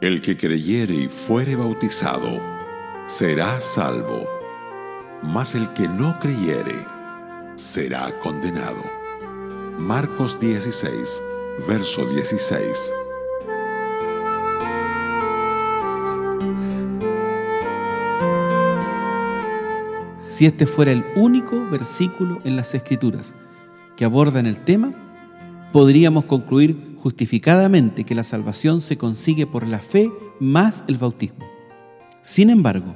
El que creyere y fuere bautizado será salvo, mas el que no creyere será condenado. Marcos 16, verso 16. Si este fuera el único versículo en las Escrituras que abordan el tema, podríamos concluir justificadamente que la salvación se consigue por la fe más el bautismo. Sin embargo,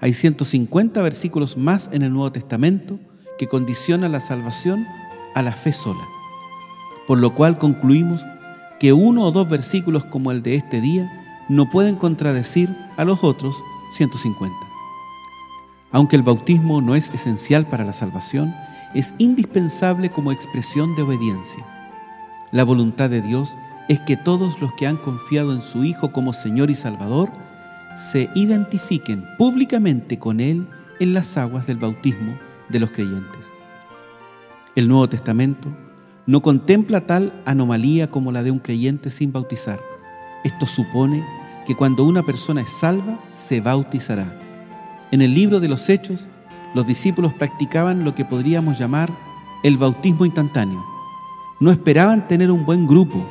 hay 150 versículos más en el Nuevo Testamento que condicionan la salvación a la fe sola, por lo cual concluimos que uno o dos versículos como el de este día no pueden contradecir a los otros 150. Aunque el bautismo no es esencial para la salvación, es indispensable como expresión de obediencia. La voluntad de Dios es que todos los que han confiado en su Hijo como Señor y Salvador se identifiquen públicamente con Él en las aguas del bautismo de los creyentes. El Nuevo Testamento no contempla tal anomalía como la de un creyente sin bautizar. Esto supone que cuando una persona es salva, se bautizará. En el libro de los Hechos, los discípulos practicaban lo que podríamos llamar el bautismo instantáneo. No esperaban tener un buen grupo,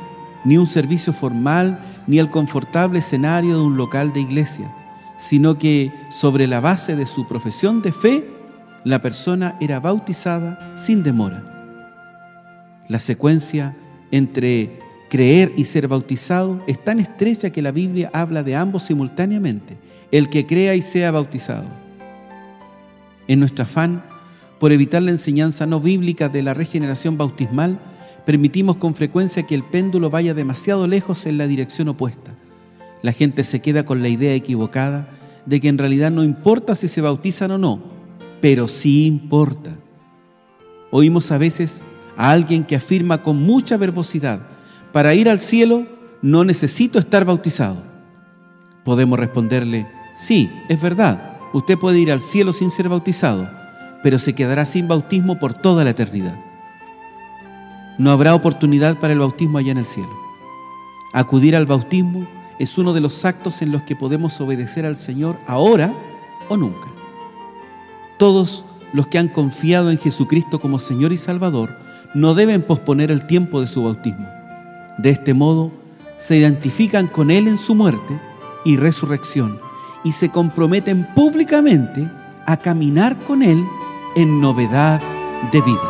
ni un servicio formal, ni el confortable escenario de un local de iglesia, sino que sobre la base de su profesión de fe, la persona era bautizada sin demora. La secuencia entre creer y ser bautizado es tan estrecha que la Biblia habla de ambos simultáneamente, el que crea y sea bautizado. En nuestro afán por evitar la enseñanza no bíblica de la regeneración bautismal, permitimos con frecuencia que el péndulo vaya demasiado lejos en la dirección opuesta. La gente se queda con la idea equivocada de que en realidad no importa si se bautizan o no, pero sí importa. Oímos a veces a alguien que afirma con mucha verbosidad, para ir al cielo no necesito estar bautizado. Podemos responderle, sí, es verdad, usted puede ir al cielo sin ser bautizado, pero se quedará sin bautismo por toda la eternidad. No habrá oportunidad para el bautismo allá en el cielo. Acudir al bautismo es uno de los actos en los que podemos obedecer al Señor ahora o nunca. Todos los que han confiado en Jesucristo como Señor y Salvador no deben posponer el tiempo de su bautismo. De este modo, se identifican con Él en su muerte y resurrección y se comprometen públicamente a caminar con Él en novedad de vida.